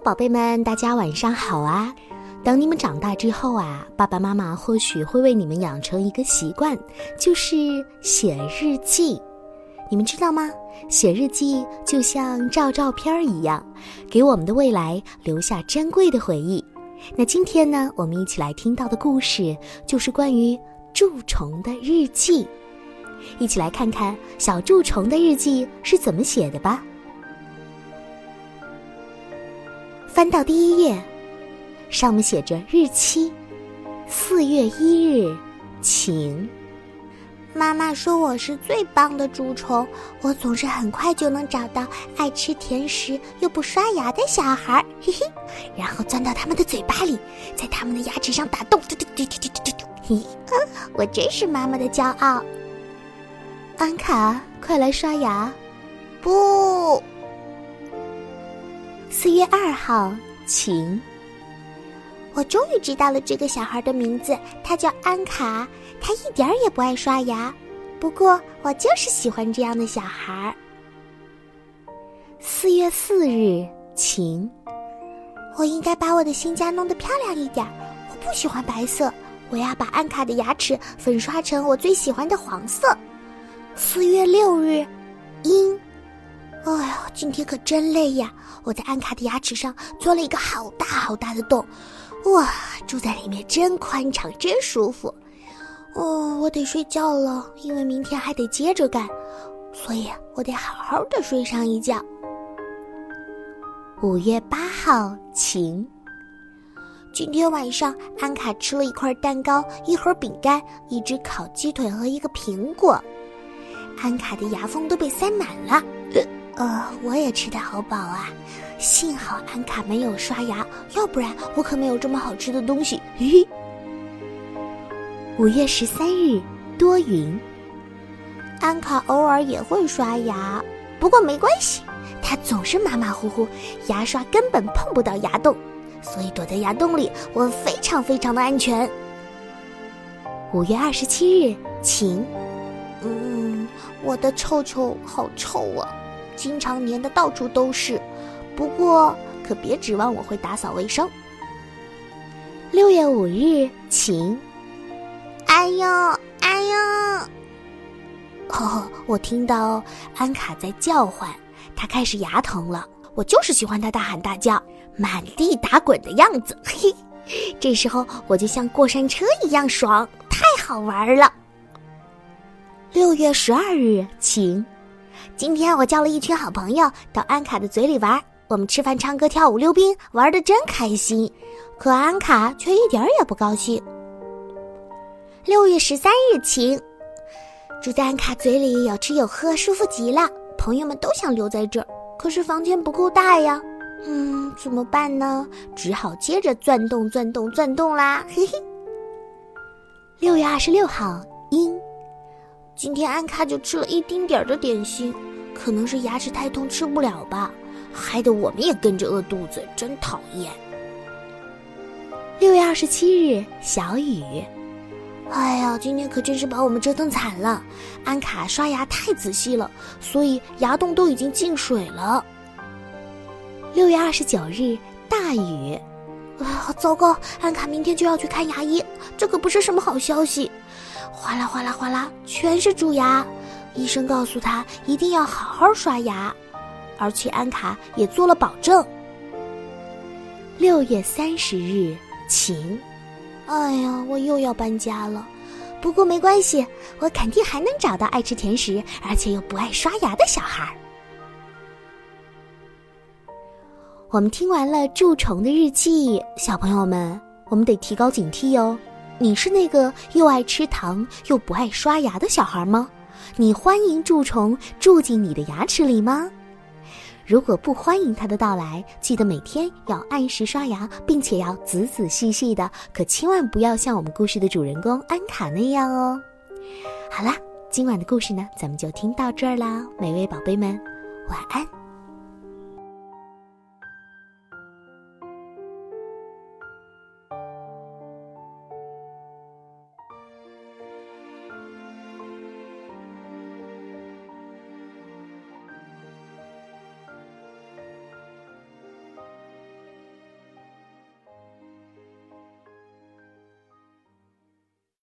宝贝们，大家晚上好啊！等你们长大之后啊，爸爸妈妈或许会为你们养成一个习惯，就是写日记。你们知道吗？写日记就像照照片一样，给我们的未来留下珍贵的回忆。那今天呢，我们一起来听到的故事就是关于蛀虫的日记。一起来看看小蛀虫的日记是怎么写的吧。翻到第一页，上面写着日期：四月一日，晴。妈妈说我是最棒的蛀虫，我总是很快就能找到爱吃甜食又不刷牙的小孩，嘿嘿，然后钻到他们的嘴巴里，在他们的牙齿上打洞，嘿嘿，我真是妈妈的骄傲。安卡，快来刷牙！四月二号，晴。我终于知道了这个小孩的名字，他叫安卡。他一点儿也不爱刷牙，不过我就是喜欢这样的小孩。四月四日，晴。我应该把我的新家弄得漂亮一点。我不喜欢白色，我要把安卡的牙齿粉刷成我最喜欢的黄色。四月六日，今天可真累呀！我在安卡的牙齿上钻了一个好大好大的洞，哇，住在里面真宽敞，真舒服。哦，我得睡觉了，因为明天还得接着干，所以我得好好的睡上一觉。五月八号，晴。今天晚上，安卡吃了一块蛋糕、一盒饼干、一只烤鸡腿和一个苹果。安卡的牙缝都被塞满了，呃我也吃的好饱啊！幸好安卡没有刷牙，要不然我可没有这么好吃的东西。嘿嘿。五月十三日，多云。安卡偶尔也会刷牙，不过没关系，他总是马马虎虎，牙刷根本碰不到牙洞，所以躲在牙洞里，我非常非常的安全。五月二十七日，晴。嗯，我的臭臭好臭啊，经常粘的到处都是。不过可别指望我会打扫卫生。六月五日，晴。哎呦，哎呦！哦，我听到安卡在叫唤，他开始牙疼了。我就是喜欢他大喊大叫、满地打滚的样子。嘿，这时候我就像过山车一样爽，太好玩了。六月十二日，晴。今天我叫了一群好朋友到安卡的嘴里玩，我们吃饭、唱歌、跳舞、溜冰，玩的真开心。可安卡却一点也不高兴。六月十三日，晴。住在安卡嘴里，有吃有喝，舒服极了。朋友们都想留在这儿，可是房间不够大呀。嗯，怎么办呢？只好接着钻洞、钻洞、钻洞啦。嘿嘿。六月二十六号，今天安卡就吃了一丁点儿的点心，可能是牙齿太痛吃不了吧，害得我们也跟着饿肚子，真讨厌。六月二十七日，小雨。哎呀，今天可真是把我们折腾惨了。安卡刷牙太仔细了，所以牙洞都已经进水了。六月二十九日，大雨。啊，糟糕！安卡明天就要去看牙医，这可不是什么好消息。哗啦哗啦哗啦，全是蛀牙。医生告诉他一定要好好刷牙，而且安卡也做了保证。六月三十日，晴。哎呀，我又要搬家了，不过没关系，我肯定还能找到爱吃甜食而且又不爱刷牙的小孩。我们听完了蛀虫的日记，小朋友们，我们得提高警惕哦。你是那个又爱吃糖又不爱刷牙的小孩吗？你欢迎蛀虫住进你的牙齿里吗？如果不欢迎它的到来，记得每天要按时刷牙，并且要仔仔细细的，可千万不要像我们故事的主人公安卡那样哦。好啦，今晚的故事呢，咱们就听到这儿啦，每位宝贝们，晚安。